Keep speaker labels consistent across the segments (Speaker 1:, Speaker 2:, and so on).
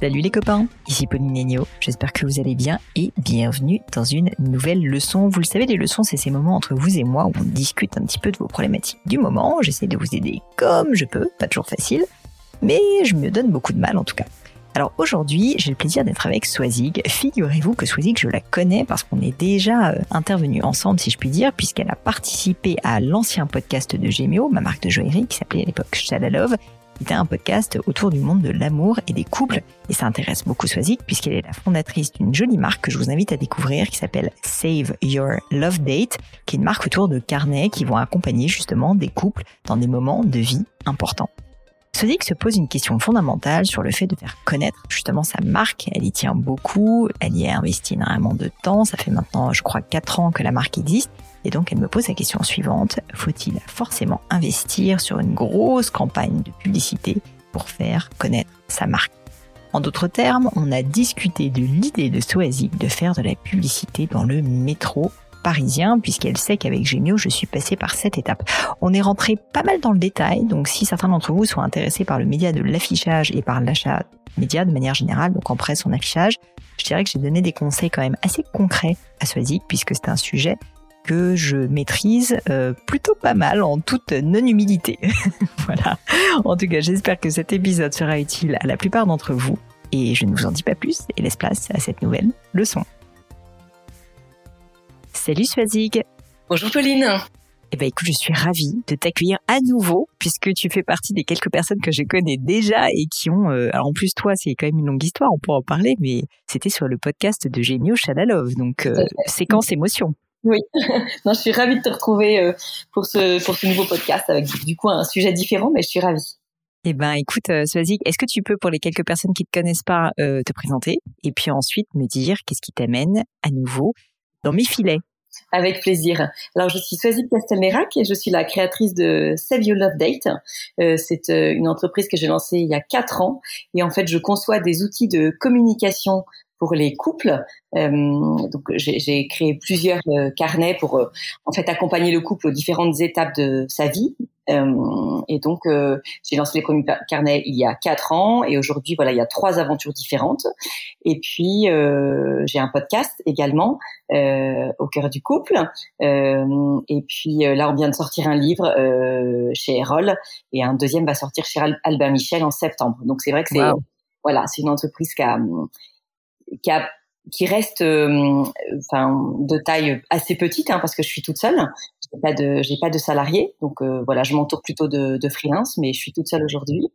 Speaker 1: Salut les copains, ici Pauline Negno, j'espère que vous allez bien et bienvenue dans une nouvelle leçon. Vous le savez, les leçons, c'est ces moments entre vous et moi où on discute un petit peu de vos problématiques du moment. J'essaie de vous aider comme je peux, pas toujours facile, mais je me donne beaucoup de mal en tout cas. Alors aujourd'hui, j'ai le plaisir d'être avec Swazig. Figurez-vous que Swazig, je la connais parce qu'on est déjà euh, intervenus ensemble, si je puis dire, puisqu'elle a participé à l'ancien podcast de Gemio, ma marque de joaillerie, qui s'appelait à l'époque Shadalove, qui était un podcast autour du monde de l'amour et des couples. Et ça intéresse beaucoup Swazig puisqu'elle est la fondatrice d'une jolie marque que je vous invite à découvrir qui s'appelle Save Your Love Date, qui est une marque autour de carnets qui vont accompagner justement des couples dans des moments de vie importants. Sodic se pose une question fondamentale sur le fait de faire connaître justement sa marque. Elle y tient beaucoup, elle y a investi énormément de temps. Ça fait maintenant, je crois, quatre ans que la marque existe. Et donc, elle me pose la question suivante. Faut-il forcément investir sur une grosse campagne de publicité pour faire connaître sa marque? En d'autres termes, on a discuté de l'idée de Soazic de faire de la publicité dans le métro parisien, puisqu'elle sait qu'avec Gémio, je suis passée par cette étape. On est rentré pas mal dans le détail, donc si certains d'entre vous sont intéressés par le média de l'affichage et par l'achat média de manière générale, donc en presse, en affichage, je dirais que j'ai donné des conseils quand même assez concrets à Swazik, puisque c'est un sujet que je maîtrise euh, plutôt pas mal en toute non-humilité. voilà. En tout cas, j'espère que cet épisode sera utile à la plupart d'entre vous. Et je ne vous en dis pas plus et laisse place à cette nouvelle leçon. Salut Swazig.
Speaker 2: Bonjour Pauline.
Speaker 1: Eh ben écoute, je suis ravie de t'accueillir à nouveau puisque tu fais partie des quelques personnes que je connais déjà et qui ont. Euh, alors en plus toi, c'est quand même une longue histoire, on pourra en parler, mais c'était sur le podcast de Gémio Chalalov, donc euh, séquence émotion.
Speaker 2: Oui, non, je suis ravie de te retrouver euh, pour ce pour ce nouveau podcast avec du coup un sujet différent, mais je suis ravie.
Speaker 1: Eh ben, écoute, euh, Swazig, est-ce que tu peux, pour les quelques personnes qui ne te connaissent pas, te présenter et puis ensuite me dire qu'est-ce qui t'amène à nouveau dans mes filets?
Speaker 2: Avec plaisir. Alors, je suis Swazib Castelnerac et je suis la créatrice de Save Your Love Date. Euh, c'est euh, une entreprise que j'ai lancée il y a quatre ans et en fait, je conçois des outils de communication pour les couples. Euh, donc j'ai créé plusieurs euh, carnets pour euh, en fait accompagner le couple aux différentes étapes de sa vie. Euh, et donc j'ai lancé les premiers carnets il y a quatre ans et aujourd'hui voilà il y a trois aventures différentes. Et puis j'ai un podcast également au cœur du couple. et puis là on vient de sortir un livre chez Erol et un deuxième va sortir chez Albin Michel en septembre. Donc c'est vrai que c'est voilà c'est une entreprise qui a qui a qui reste euh, enfin de taille assez petite hein, parce que je suis toute seule. J'ai pas de j'ai pas de salarié donc euh, voilà je m'entoure plutôt de, de freelance mais je suis toute seule aujourd'hui.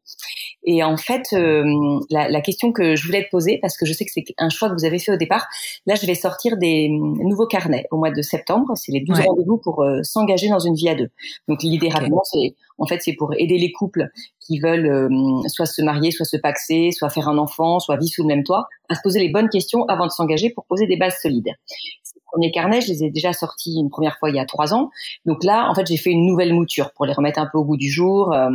Speaker 2: Et en fait euh, la, la, question que je voulais te poser parce que je sais que c'est un choix que vous avez fait au départ là je vais sortir des nouveaux carnets au mois de septembre. C'est les 12 rendez-vous pour s'engager dans une vie à deux. Donc l'idée rapidement c'est en fait c'est pour aider les couples qui veulent soit se marier soit se paxer soit faire un enfant soit vivre sous le même toit à se poser les bonnes questions avant de s'engager pour poser des bases solides. Ces premiers carnets, je les ai déjà sortis une première fois il y a trois ans. Donc là, en fait, j'ai fait une nouvelle mouture pour les remettre un peu au bout du jour, euh,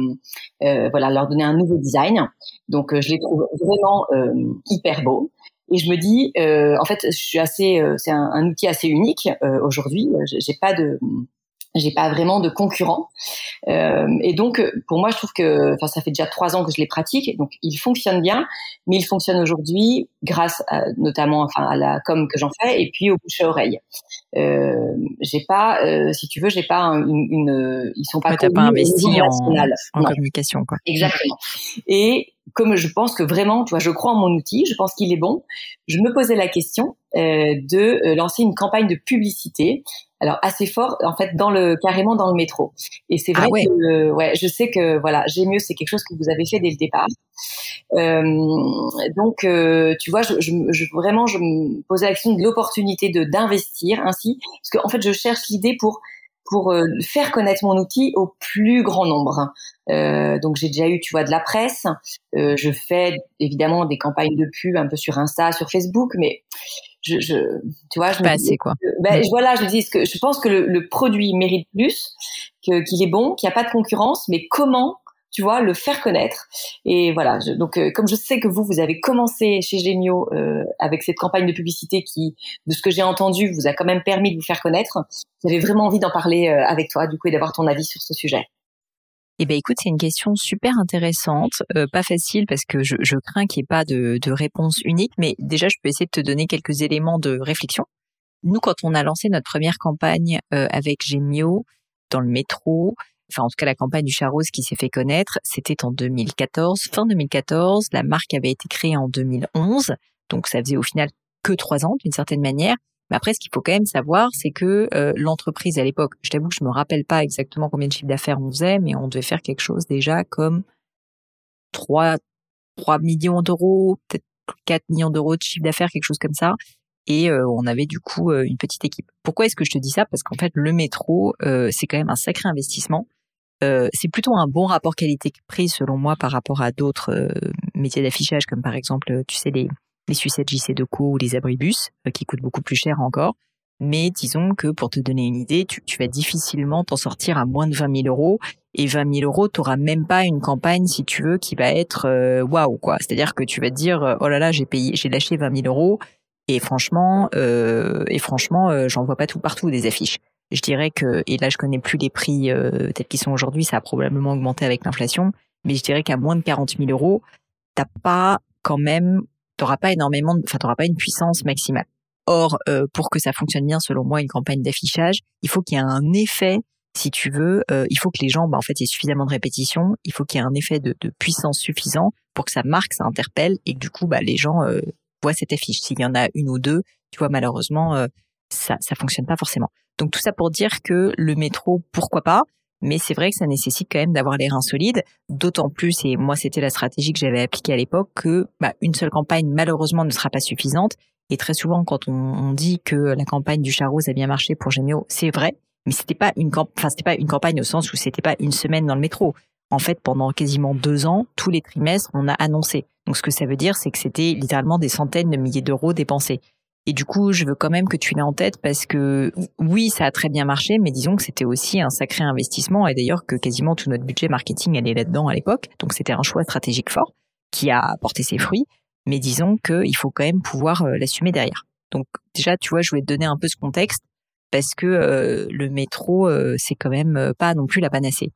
Speaker 2: euh, voilà, leur donner un nouveau design. Donc euh, je les trouve vraiment euh, hyper beaux. Et je me dis, euh, en fait, je suis assez, c'est un, un, outil assez unique aujourd'hui. J'ai pas de j'ai pas vraiment de concurrent. Euh, et donc pour moi je trouve que enfin ça fait déjà trois ans que je les pratique donc il fonctionne bien mais il fonctionne aujourd'hui grâce à, notamment enfin à la com que j'en fais et puis au bouche à oreille. Euh, j'ai pas euh, si tu veux j'ai pas une, une, ils sont pas
Speaker 1: ouais, pas investi en, en communication quoi.
Speaker 2: Exactement. Et comme je pense que vraiment, tu vois, je crois en mon outil, je pense qu'il est bon, je me posais la question euh, de euh, lancer une campagne de publicité. Alors assez fort, en fait, dans le carrément dans le métro. Et c'est vrai
Speaker 1: ah
Speaker 2: que, euh, ouais, je sais que voilà, j'ai mieux, c'est quelque chose que vous avez fait dès le départ. Euh, donc, euh, tu vois, je, je, je, vraiment, je me posais la question de l'opportunité de d'investir ainsi, parce qu'en en fait, je cherche l'idée pour pour euh, faire connaître mon outil au plus grand nombre. Euh, donc j'ai déjà eu, tu vois, de la presse. Euh, je fais évidemment des campagnes de pub un peu sur Insta, sur Facebook, mais je, je tu vois, je
Speaker 1: pas assez quoi.
Speaker 2: ben, voilà, je dis que je pense que le, le produit mérite plus, que qu'il est bon, qu'il n'y a pas de concurrence, mais comment tu vois, le faire connaître. Et voilà, donc euh, comme je sais que vous, vous avez commencé chez Gemio euh, avec cette campagne de publicité qui, de ce que j'ai entendu, vous a quand même permis de vous faire connaître, j'avais vraiment envie d'en parler euh, avec toi, du coup, et d'avoir ton avis sur ce sujet.
Speaker 1: Eh ben écoute, c'est une question super intéressante, euh, pas facile parce que je, je crains qu'il n'y ait pas de, de réponse unique, mais déjà je peux essayer de te donner quelques éléments de réflexion. Nous, quand on a lancé notre première campagne euh, avec Gemio dans le métro, enfin en tout cas la campagne du Charros qui s'est fait connaître, c'était en 2014, fin 2014. La marque avait été créée en 2011, donc ça faisait au final que trois ans d'une certaine manière. Mais après, ce qu'il faut quand même savoir, c'est que euh, l'entreprise à l'époque, je t'avoue que je me rappelle pas exactement combien de chiffre d'affaires on faisait, mais on devait faire quelque chose déjà comme 3, 3 millions d'euros, peut-être 4 millions d'euros de chiffre d'affaires, quelque chose comme ça. Et euh, on avait du coup euh, une petite équipe. Pourquoi est-ce que je te dis ça? Parce qu'en fait, le métro, c'est quand même un sacré investissement. c'est plutôt un bon rapport qualité-prix selon moi par rapport à d'autres métiers d'affichage comme par exemple, tu sais, les, les sucettes JC Deco ou les abribus, euh, qui coûtent beaucoup plus cher encore. Mais disons que pour te donner une idée, tu, vas difficilement t'en sortir à moins de 20 000 euros. Et 20 000 euros, t'auras même pas une campagne, si tu veux, qui va être euh, waouh quoi. C'est-à-dire que tu vas te dire euh, oh là là, j'ai payé, j'ai lâché 20 000 euros. Et franchement, et franchement, j'en vois pas tout partout des affiches. Je dirais que, et là je connais plus les prix tels qu'ils sont aujourd'hui, ça a probablement augmenté avec l'inflation, mais je dirais qu'à moins de 40 000 euros, t'as pas quand même t'auras pas énormément, enfin t'auras pas une puissance maximale. Or, euh, pour que ça fonctionne bien, selon moi, une campagne d'affichage, il faut qu'il y ait un effet, si tu veux, euh, il faut que les gens, bah, en fait, il suffisamment de répétitions, il faut qu'il y ait un effet de, de, puissance suffisant pour que ça marque, ça interpelle et que du coup, bah, les gens euh, voient cette affiche. S'il y en a une ou deux, tu vois, malheureusement, ça, ça fonctionne pas forcément. Donc tout ça pour dire que le métro, pourquoi pas mais c'est vrai que ça nécessite quand même d'avoir les reins solides, d'autant plus, et moi c'était la stratégie que j'avais appliquée à l'époque, que bah, une seule campagne malheureusement ne sera pas suffisante. Et très souvent, quand on, dit que la campagne du Charros a bien marché pour Gemio, c'est vrai, mais c'était pas une c'était pas une campagne au sens où c'était pas une semaine dans le métro. En fait, pendant quasiment deux ans, tous les trimestres, on a annoncé. Donc ce que ça veut dire, c'est que c'était littéralement des centaines de milliers d'euros dépensés. Et du coup, je veux quand même que tu l'aies en tête parce que oui, ça a très bien marché, mais disons que c'était aussi un sacré investissement et d'ailleurs que quasiment tout notre budget marketing allait là-dedans à l'époque. Donc c'était un choix stratégique fort qui a porté ses fruits. Mais disons qu'il faut quand même pouvoir euh, l'assumer derrière. Donc déjà, tu vois, je voulais te donner un peu ce contexte parce que euh, le métro, euh, c'est quand même pas non plus la panacée.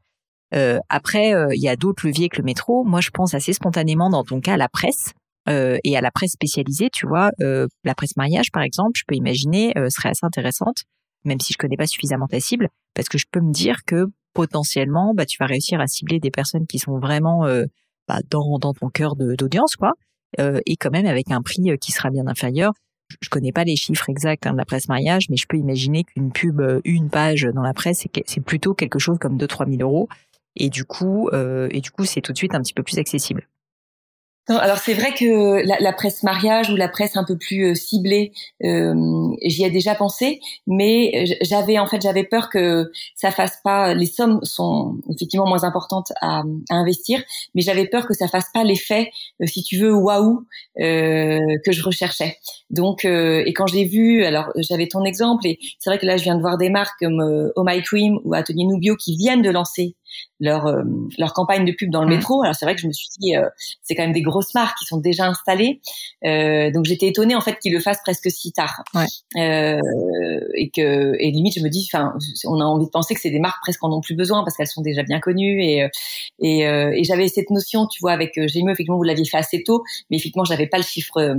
Speaker 1: après, il y a d'autres leviers que le métro. Moi, je pense assez spontanément dans ton cas à la presse euh, et à la presse spécialisée, tu vois, euh, la presse mariage par exemple, je peux imaginer euh, serait assez intéressante, même si je connais pas suffisamment ta cible, parce que je peux me dire que potentiellement, bah, tu vas réussir à cibler des personnes qui sont vraiment euh, bah, dans, dans ton cœur d'audience, quoi, euh, et quand même avec un prix qui sera bien inférieur. Je connais pas les chiffres exacts hein, de la presse mariage, mais je peux imaginer qu'une pub, une page dans la presse, c'est plutôt quelque chose comme 2-3 000 euros. Et du coup, et du coup, c'est tout de suite un petit peu plus accessible.
Speaker 2: Alors c'est vrai que la, presse mariage ou la presse un peu plus euh, ciblée, euh, j'y ai déjà pensé, mais j'avais en fait j'avais peur que ça fasse pas. Les sommes sont effectivement moins importantes à, investir, mais j'avais peur que ça fasse pas l'effet, euh, si tu veux, waouh euh, que je recherchais. Donc et quand je l'ai vu, alors j'avais ton exemple et c'est vrai que là je viens de voir des marques comme Oh My Cream ou Atelier Nubio qui viennent de lancer leur leur campagne de pub dans le mmh. métro. Alors c'est vrai que je me suis dit c'est quand même des grosses marques qui sont déjà installées, donc j'étais étonnée en fait qu'ils le fassent presque si tard. Ouais. et que et limite je me dis enfin on a envie de penser que c'est des marques presque en ont plus besoin parce qu'elles sont déjà bien connues et et, et j'avais cette notion tu vois avec Gémeo effectivement vous l'aviez fait assez tôt, mais effectivement j'avais pas le chiffre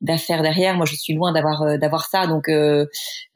Speaker 2: d'affaires derrière. Moi je suis loin d'avoir d'avoir ça donc euh,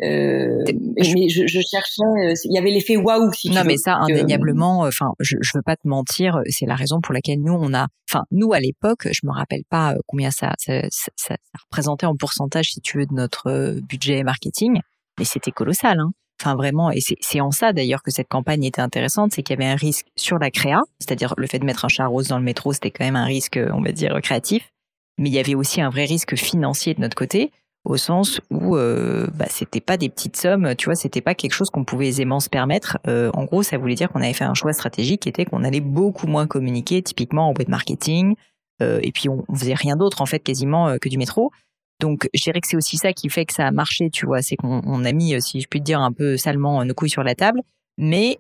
Speaker 2: mais je, je cherchais il y avait l'effet waouh si
Speaker 1: non mais ça indéniablement enfin je je veux pas te mentir c'est la raison pour laquelle nous on a enfin nous à l'époque je me rappelle pas combien ça ça, ça, ça représentait en pourcentage si tu veux de notre budget marketing mais c'était colossal hein. Enfin vraiment, et c'est en ça d'ailleurs que cette campagne était intéressante, c'est qu'il y avait un risque sur la créa, c'est-à-dire le fait de mettre un chat rose dans le métro, c'était quand même un risque, on va dire, créatif, mais il y avait aussi un vrai risque financier de notre côté, au sens où euh, bah, c'était pas des petites sommes, tu vois, c'était pas quelque chose qu'on pouvait aisément se permettre. Euh, en gros, ça voulait dire qu'on avait fait un choix stratégique qui était qu'on allait beaucoup moins communiquer, typiquement en web marketing, euh, et puis on, on faisait rien d'autre en fait quasiment que du métro. Donc, je dirais que c'est aussi ça qui fait que ça a marché, tu vois. C'est qu'on a mis, si je puis te dire, un peu salement nos couilles sur la table, mais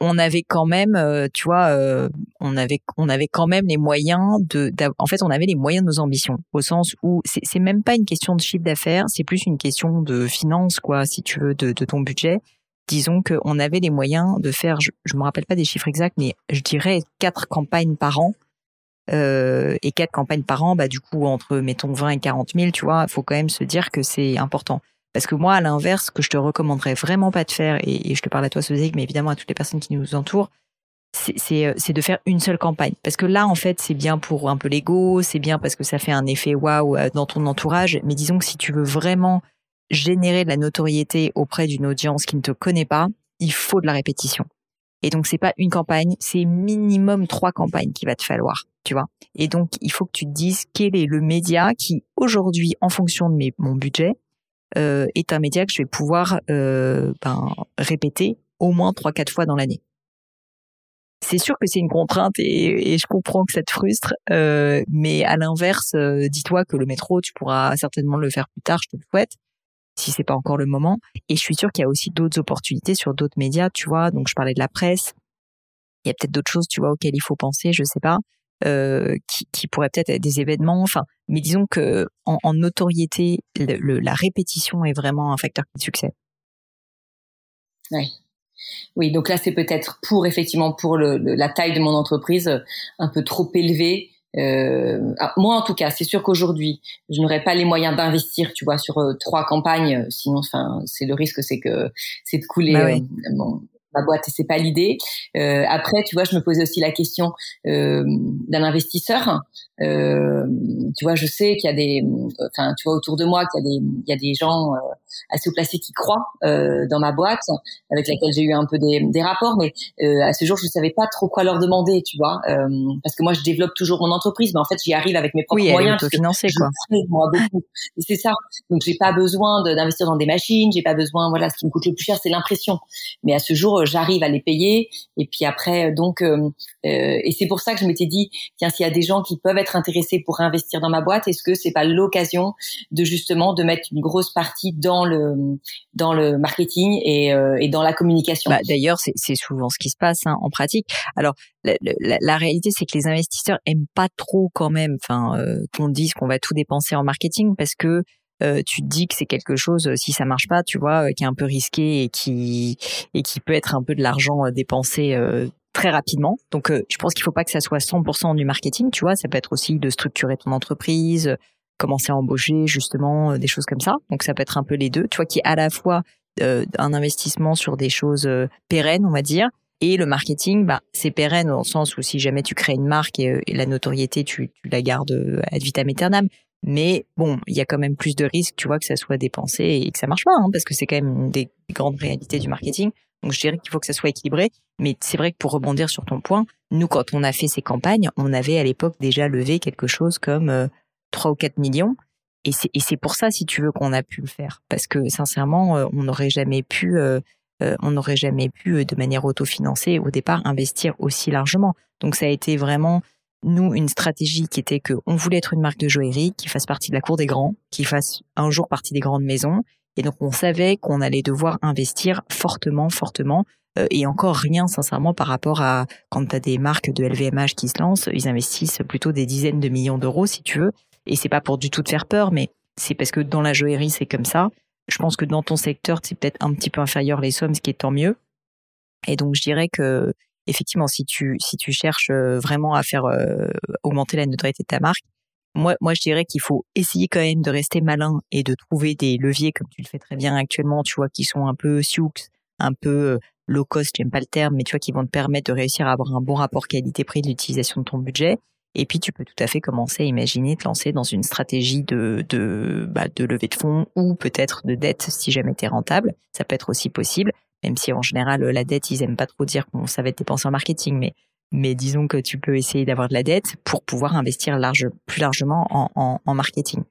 Speaker 1: on avait quand même, euh, tu vois, euh, on avait, on avait quand même les moyens de, en fait, on avait les moyens de nos ambitions, au sens où c'est même pas une question de chiffre d'affaires, c'est plus une question de finance, quoi, si tu veux, de, ton budget. Disons qu'on avait les moyens de faire, je, je me rappelle pas des chiffres exacts, mais je dirais quatre campagnes par an euh, et quatre campagnes par an, bah du coup entre mettons 20 et 40 000, tu vois, faut quand même se dire que c'est important. Parce que moi, à l'inverse, ce que je te recommanderais vraiment pas de faire, et, je te parle à toi, Sozik, mais évidemment à toutes les personnes qui nous entourent, c'est euh, de faire une seule campagne. Parce que là, en fait, c'est bien pour un peu l'ego, c'est bien parce que ça fait un effet waouh euh, dans ton entourage. Mais disons que si tu veux vraiment générer de la notoriété auprès d'une audience qui ne te connaît pas, il faut de la répétition. Et donc, c'est pas une campagne, c'est minimum trois campagnes qu'il va te falloir tu vois. Et donc, il faut que tu te dises quel est le média qui, aujourd'hui, en fonction de mes, mon budget, euh, est un média que je vais pouvoir euh, ben, répéter au moins trois, quatre fois dans l'année. C'est sûr que c'est une contrainte et, et, je comprends que ça te frustre, euh, mais à l'inverse, euh, dis-toi que le métro, tu pourras certainement le faire plus tard, je te le souhaite, si c'est pas encore le moment. Et je suis sûre qu'il y a aussi d'autres opportunités sur d'autres médias, tu vois. Donc je parlais de la presse, il y a peut-être d'autres choses, tu vois, auxquelles il faut penser, je sais pas. Euh, qui, qui pourraient peut-être être des événements. Enfin, mais disons que en, en notoriété, le, la répétition est vraiment un facteur de succès.
Speaker 2: Oui. Oui, donc là c'est peut-être pour effectivement pour le, la taille de mon entreprise euh, un peu trop élevé. Euh, ah, moi en tout cas, c'est sûr qu'aujourd'hui je n'aurais pas les moyens d'investir, tu vois, sur euh, trois campagnes. Sinon, enfin, c'est le risque, c'est que c'est de couler bah boîte c'est pas l'idée. Euh, après, tu vois, je me posais aussi la question euh, d'un investisseur. Euh, tu vois, je sais qu'il y a des, enfin, tu vois, autour de moi, qu'il y a des, il y a des gens euh, placés qui croient euh, dans ma boîte, avec laquelle j'ai eu un peu des, des rapports, mais euh, à ce jour, je ne savais pas trop quoi leur demander, tu vois, parce que moi, je développe toujours mon entreprise, mais en fait, j'y arrive avec mes propres
Speaker 1: oui,
Speaker 2: moyens.
Speaker 1: Oui, financer quoi.
Speaker 2: C'est ça. Donc, j'ai pas besoin d'investir dans des machines, j'ai pas besoin, voilà, ce qui me coûte le plus cher, c'est l'impression. Mais à ce jour, j'arrive à les payer. Et puis après, donc, euh, euh, et c'est pour ça que je m'étais dit, tiens, s'il y a des gens qui peuvent être intéressés pour investir dans ma boîte, est-ce que c'est pas l'occasion de justement de mettre une grosse partie dans le dans le marketing et, euh, dans la communication
Speaker 1: bah, D'ailleurs, c'est souvent ce qui se passe hein, en pratique. Alors, la, réalité, c'est que les investisseurs aiment pas trop quand même, enfin, qu'on dise qu'on va tout dépenser en marketing parce que euh, tu te dis que c'est quelque chose, si ça marche pas, tu vois, euh, qui est un peu risqué et qui peut être un peu de l'argent euh, dépensé très rapidement. Donc, je pense qu'il faut pas que ça soit 100% du marketing, tu vois. Ça peut être aussi de structurer ton entreprise, commencer à embaucher justement des choses comme ça. Donc, ça peut être un peu les deux, tu vois, qui est à la fois un investissement sur des choses pérennes, on va dire, et le marketing, bah, c'est pérenne dans le sens où si jamais tu crées une marque et, la notoriété, tu, tu, la gardes ad vitam aeternam. Mais bon, il y a quand même plus de risques, tu vois, que ça soit dépensé et que ça marche pas, hein, parce que c'est quand même une des grandes réalités du marketing. Donc je dirais qu'il faut que ça soit équilibré. Mais c'est vrai que pour rebondir sur ton point, nous, quand on a fait ces campagnes, on avait à l'époque déjà levé quelque chose comme euh, 3 ou 4 millions. Et c'est, pour ça, si tu veux, qu'on a pu le faire. Parce que sincèrement, euh, on n'aurait jamais pu, euh, euh, on n'aurait jamais pu, de manière autofinancée, au départ, investir aussi largement. Donc ça a été vraiment nous une stratégie qui était que on voulait être une marque de joaillerie qui fasse partie de la cour des grands, qui fasse un jour partie des grandes maisons. Et donc on savait qu'on allait devoir investir fortement, fortement et encore rien, sincèrement, par rapport à quand tu as des marques de LVMH qui se lancent, ils investissent plutôt des dizaines de millions d'euros, si tu veux. Et c'est pas pour du tout te faire peur, mais c'est parce que dans la joaillerie, c'est comme ça. Je pense que dans ton secteur, c'est peut-être un petit peu inférieur les sommes, ce qui est tant mieux. Et donc, je dirais que, effectivement, si tu, si tu cherches euh, vraiment à faire euh, augmenter la notoriété de ta marque, moi, moi, je dirais qu'il faut essayer quand même de rester malin et de trouver des leviers, comme tu le fais très bien actuellement, tu vois, qui sont un peu sioux, un peu low cost, j'aime pas le terme, mais tu vois, qui vont te permettre de réussir à avoir un bon rapport qualité-prix de l'utilisation de ton budget. Et puis, tu peux tout à fait commencer à imaginer te lancer dans une stratégie de, de, bah, de levée de fonds ou peut-être de dette si jamais tu es rentable. Ça peut être aussi possible, même si en général, la dette, ils aiment pas trop dire qu'on ça va être dépensé en marketing, mais, mais disons que tu peux essayer d'avoir de la dette pour pouvoir investir large, plus largement en, en, en marketing.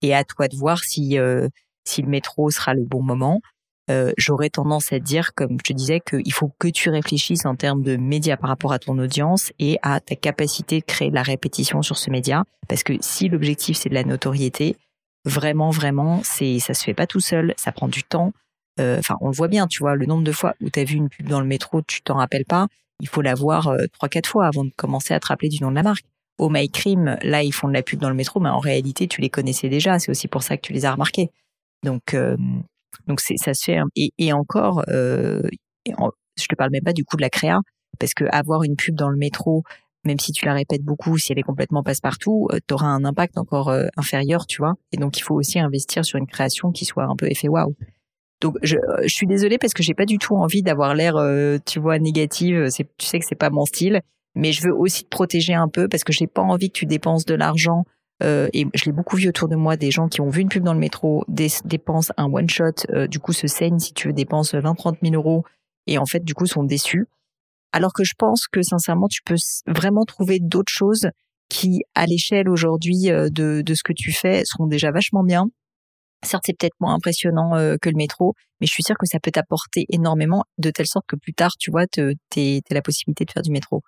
Speaker 1: Et à toi de voir si, euh, si le métro sera le bon moment. Euh, j'aurais tendance à dire, comme je te disais, qu'il faut que tu réfléchisses en termes de médias par rapport à ton audience et à ta capacité de créer de la répétition sur ce média. Parce que si l'objectif c'est de la notoriété, vraiment, vraiment, c'est ça se fait pas tout seul, ça prend du temps. Euh, enfin, on le voit bien, tu vois, le nombre de fois où tu as vu une pub dans le métro, tu t'en rappelles pas. Il faut la voir euh, trois, quatre fois avant de commencer à te rappeler du nom de la marque. Au My Cream, là, ils font de la pub dans le métro, mais en réalité, tu les connaissais déjà. C'est aussi pour ça que tu les as remarqués. Donc, donc ça se fait et, et encore, euh, je te parle même pas du coup de la créa parce que avoir une pub dans le métro, même si tu la répètes beaucoup, si elle est complètement passe-partout, euh, tu auras un impact encore euh, inférieur, tu vois. Et donc il faut aussi investir sur une création qui soit un peu effet waouh. Donc je, je, suis désolée parce que j'ai pas du tout envie d'avoir l'air, euh, tu vois, négative. Tu sais que c'est pas mon style, mais je veux aussi te protéger un peu parce que j'ai pas envie que tu dépenses de l'argent euh, et je l'ai beaucoup vu autour de moi, des gens qui ont vu une pub dans le métro, dépensent un one shot, euh, du coup se saignent si tu veux, dépensent 20-30 000 euros et en fait du coup sont déçus. Alors que je pense que sincèrement tu peux vraiment trouver d'autres choses qui, à l'échelle aujourd'hui euh, de, de ce que tu fais, seront déjà vachement bien. Certes, c'est peut-être moins impressionnant que le métro, mais je suis sûre que ça peut t'apporter énormément de telle sorte que plus tard, tu vois, tu la possibilité de faire du métro.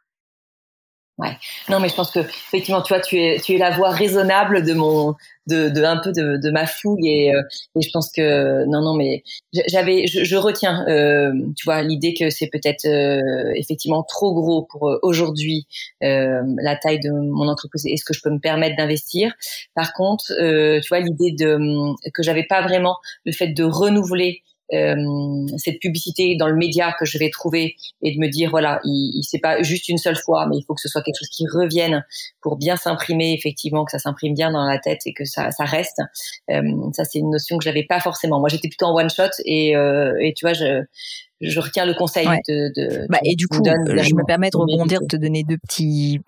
Speaker 2: Ouais. Non, mais je pense que effectivement, tu vois, tu es tu es la voix raisonnable de mon de, de un peu de, de ma fougue et, euh, et je pense que non non mais j'avais je, je, retiens euh, tu vois l'idée que c'est peut-être euh, effectivement trop gros pour euh, aujourd'hui la taille de mon entreprise et ce que je peux me permettre d'investir. Par contre, tu vois l'idée de que j'avais pas vraiment le fait de renouveler euh, cette publicité dans le média que je vais trouver et de me dire voilà, il, il c'est pas juste une seule fois, mais il faut que ce soit quelque chose qui revienne pour bien s'imprimer effectivement, que ça s'imprime bien dans la tête et que ça, ça reste. Euh, ça c'est une notion que j'avais pas forcément. Moi j'étais plutôt en one shot et, euh, et tu vois je je retiens le conseil de, de,
Speaker 1: bah, et du coup je me permets de rebondir de te donner deux petits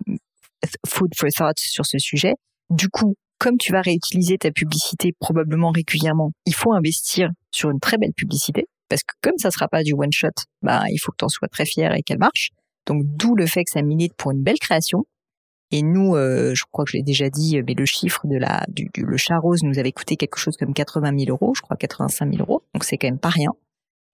Speaker 1: food for thought sur ce sujet. Du coup, comme tu vas réutiliser ta publicité probablement régulièrement, il faut investir sur une très belle publicité parce que comme ça sera pas du one shot, bah il faut que tu en sois très fier et qu'elle marche. Donc d'où le fait que ça milite pour une belle création. Et nous, euh, je crois que je l'ai déjà dit, mais le chiffre de la du, le chat rose nous avait coûté quelque chose comme 80 000 euros, je crois 85 000 euros. Donc c'est quand même pas rien.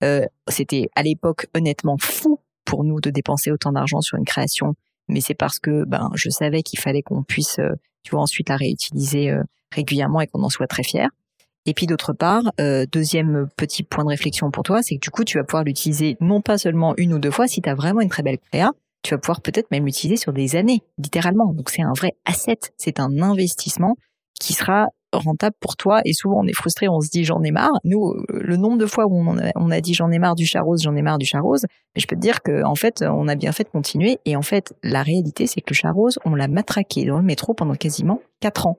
Speaker 1: Euh, C'était à l'époque honnêtement fou pour nous de dépenser autant d'argent sur une création, mais c'est parce que ben je savais qu'il fallait qu'on puisse euh, tu vois, ensuite la réutiliser euh, régulièrement et qu'on en soit très fier. Et puis d'autre part, euh, deuxième petit point de réflexion pour toi, c'est que du coup, tu vas pouvoir l'utiliser non pas seulement une ou deux fois, si tu as vraiment une très belle créa, tu vas pouvoir peut-être même l'utiliser sur des années, littéralement. Donc c'est un vrai asset, c'est un investissement qui sera rentable pour toi. Et souvent, on est frustré, on se dit j'en ai marre. Nous, le nombre de fois où on a, on a dit j'en ai marre du chat rose, j'en ai marre du chat rose, mais je peux te dire que en fait, on a bien fait de continuer. Et en fait, la réalité, c'est que le chat rose, on l'a matraqué dans le métro pendant quasiment quatre ans.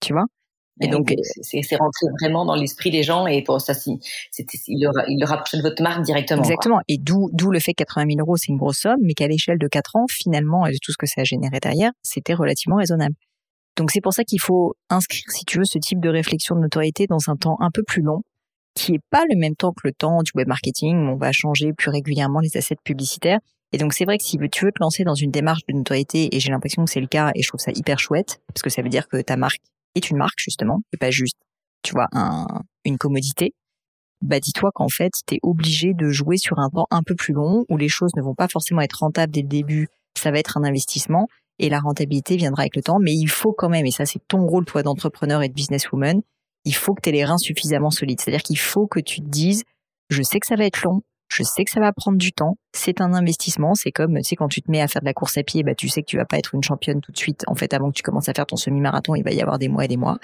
Speaker 1: Tu vois?
Speaker 2: Et donc, c'est rentré vraiment dans l'esprit des gens et pour ça, il, le, il le rapprochait de votre marque directement.
Speaker 1: Exactement. Et d'où, d'où le fait que 80 000 euros, c'est une grosse somme, mais qu'à l'échelle de 4 ans, finalement, et de tout ce que ça a généré derrière, c'était relativement raisonnable. Donc c'est pour ça qu'il faut inscrire, si tu veux, ce type de réflexion de notoriété dans un temps un peu plus long, qui est pas le même temps que le temps du web marketing. Où on va changer plus régulièrement les assets publicitaires. Et donc c'est vrai que si tu veux te lancer dans une démarche de notoriété, et j'ai l'impression que c'est le cas, et je trouve ça hyper chouette, parce que ça veut dire que ta marque est une marque justement, et pas juste, tu vois, un, une commodité. Bah dis-toi qu'en fait, tu es obligé de jouer sur un temps un peu plus long, où les choses ne vont pas forcément être rentables dès le début, ça va être un investissement, et la rentabilité viendra avec le temps. Mais il faut quand même, et ça c'est ton rôle toi d'entrepreneur et de businesswoman, il faut que tu aies les reins suffisamment solides. C'est-à-dire qu'il faut que tu te dises, je sais que ça va être long, Je sais que ça va prendre du temps. C'est un investissement. C'est comme, tu sais, quand tu te mets à faire de la course à pied, bah, tu sais que tu vas pas être une championne tout de suite. En fait, avant que tu commences à faire ton semi-marathon, il va y avoir des mois et des mois.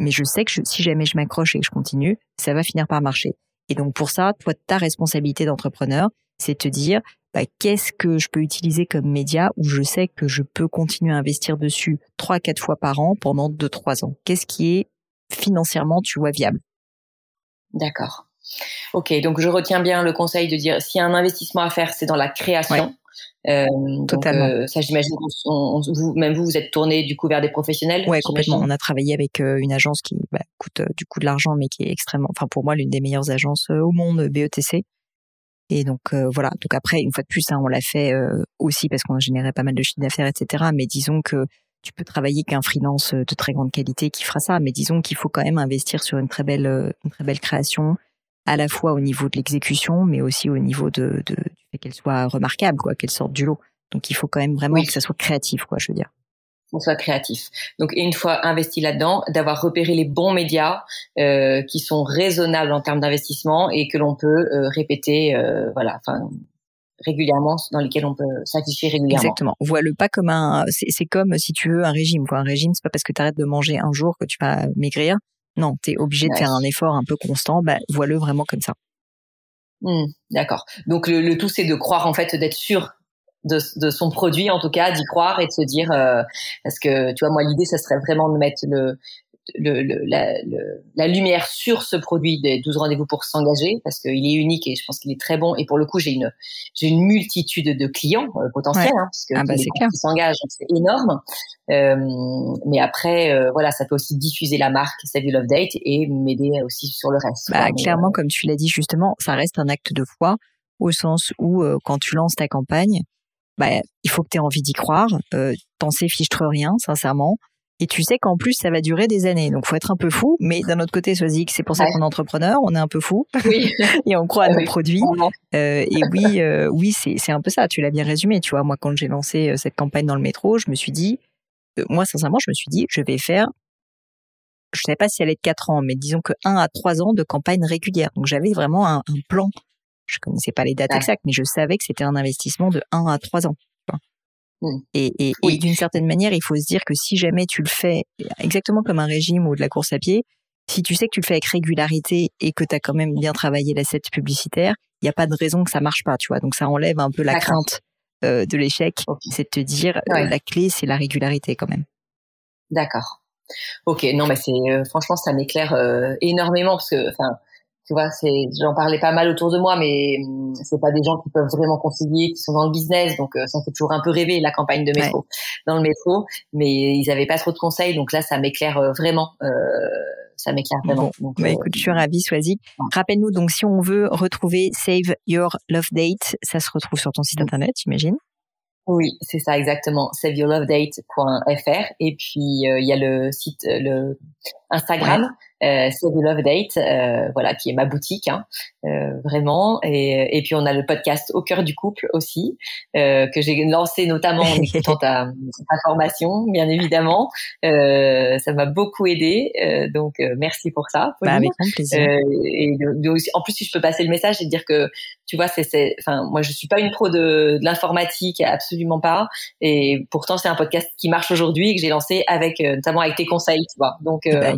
Speaker 1: Mais je sais que si jamais je m'accroche et que je continue, ça va finir par marcher. Et donc, pour ça, toi, ta responsabilité d'entrepreneur, c'est te dire, bah, qu'est-ce que je peux utiliser comme média où je sais que je peux continuer à investir dessus trois, quatre fois par an pendant deux, trois ans? Qu'est-ce qui est financièrement, tu vois, viable?
Speaker 2: D'accord. Ok, donc je retiens bien le conseil de dire s'il y a un investissement à faire, c'est dans la création.
Speaker 1: Euh, Totalement.
Speaker 2: Euh, ça, j'imagine que vous, même vous, vous êtes tourné du coup vers des professionnels.
Speaker 1: Ouais, complètement. On a travaillé avec euh, une agence qui bah, coûte du coup de l'argent, mais qui est extrêmement, enfin pour moi, l'une des meilleures agences au monde, BETC. Et donc voilà. Donc après, une fois de plus, hein, on l'a fait aussi parce qu'on a généré pas mal de chiffres d'affaires, etc. Mais disons que tu peux travailler qu'un freelance de très grande qualité qui fera ça. Mais disons qu'il faut quand même investir sur une très belle, une très belle création à la fois au niveau de l'exécution, mais aussi au niveau de, de fait qu'elle soit remarquable, quoi, qu'elle sorte du lot. Donc il faut quand même vraiment que ça soit créatif, quoi, je veux dire.
Speaker 2: Qu'on soit créatif. Donc une fois investi là-dedans, d'avoir repéré les bons médias euh, qui sont raisonnables en termes d'investissement et que l'on peut euh, répéter, euh, voilà, enfin régulièrement, dans lesquels on peut s'afficher régulièrement.
Speaker 1: Exactement. Vois-le pas comme un, c'est comme si tu veux un régime. Quoi. Un régime, c'est pas parce que tu arrêtes de manger un jour que tu vas maigrir. Non, tu es obligé de faire un effort un peu constant. Bah, vois-le vraiment comme ça.
Speaker 2: Mmh, d'accord. Donc le, tout, c'est de croire en fait, d'être sûr de, son produit, en tout cas, d'y croire et de se dire, euh, parce que tu vois, moi, l'idée, ça serait vraiment de mettre le, le, le, la, la, lumière sur ce produit des 12 rendez-vous pour s'engager parce qu'il est unique et je pense qu'il est très bon. Et pour le coup j'ai une j'ai une multitude de clients euh, potentiels hein, parce que ah bah, qui s'engagent c'est énorme. Euh, mais après euh, voilà ça peut aussi diffuser la marque Save Your Love Date et m'aider aussi sur le reste
Speaker 1: bah, clairement comme tu l'as dit justement ça reste un acte de foi au sens où quand tu lances ta campagne bah, il faut que tu aies envie d'y croire. Euh, T'en sais fiche rien, sincèrement. Et tu sais qu'en plus, ça va durer des années. Donc, faut être un peu fou. Mais d'un autre côté, Swazik, c'est pour ça qu'on est entrepreneur. On est un peu fou.
Speaker 2: Oui.
Speaker 1: et on croit à nos produits. Euh, et oui, euh, oui, c'est un peu ça. Tu l'as bien résumé. Tu vois, moi, quand j'ai lancé euh, cette campagne dans le métro, je me suis dit, euh, moi, sincèrement, je me suis dit, je vais faire, je savais pas si elle est de 4 ans, mais disons que 1 à 3 ans de campagne régulière. Donc, j'avais vraiment un, un, plan. Je connaissais pas les dates exactes, mais je savais que c'était un investissement de 1 à 3 ans. Mmh. Et, et, et d'une certaine manière, il faut se dire que si jamais tu le fais exactement comme un régime ou de la course à pied, si tu sais que tu le fais avec régularité et que tu as quand même bien travaillé l'asset publicitaire, il n'y a pas de raison que ça marche pas, tu vois. Donc ça enlève un peu la crainte euh, de l'échec. C'est de te dire euh, la clé, c'est la régularité quand même.
Speaker 2: D'accord. Ok, non, mais c'est euh, franchement ça m'éclaire énormément parce que enfin tu vois, c'est, j'en parlais pas mal autour de moi, mais hum, c'est pas des gens qui peuvent vraiment concilier, qui sont dans le business, donc euh, ça fait toujours un peu rêver la campagne de métro dans le métro, mais ils avaient pas trop de conseils, donc là ça m'éclaire euh, vraiment. Euh, ça m'éclaire vraiment.
Speaker 1: Bon, bah, écoute, je suis ravie, Swazik. Rappelle-nous donc si on veut retrouver Save Your Love Date, ça se retrouve sur ton site internet, j'imagine.
Speaker 2: Oui, c'est ça exactement. SaveYourLoveDate.fr et puis il y a le site, le Instagram euh, c'est The Love Date, euh, voilà, qui est ma boutique, hein, euh, vraiment. Et, et, puis on a le podcast Au cœur du couple aussi, euh, que j'ai lancé notamment en écoutant ta, ta, formation, bien évidemment. Euh, ça m'a beaucoup aidé, euh, donc merci pour ça.
Speaker 1: Bah, avec plaisir.
Speaker 2: et en plus, si je peux passer le message et dire que, tu vois, c'est, enfin, moi je suis pas une pro de, de l'informatique, absolument pas. Et pourtant, c'est un podcast qui marche aujourd'hui et que j'ai lancé avec, notamment avec tes conseils, tu vois. Donc,
Speaker 1: bah,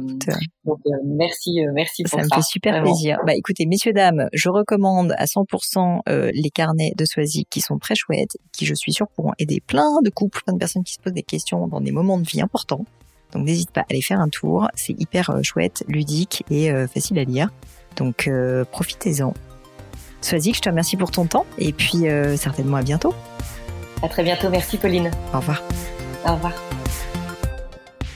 Speaker 2: donc euh, merci, euh, merci pour ça.
Speaker 1: Ça me fait super plaisir. Bah écoutez, messieurs dames, je recommande à 100% euh, les carnets de Swazik qui sont très chouettes, qui je suis sûre pourront aider plein de couples, plein de personnes qui se posent des questions dans des moments de vie importants. Donc n'hésite pas à aller faire un tour, c'est hyper chouette, ludique et facile à lire. Donc profitez-en. Swazik, je te remercie pour ton temps et puis certainement à bientôt.
Speaker 2: À très bientôt, merci Pauline.
Speaker 1: Au revoir.
Speaker 2: Au revoir.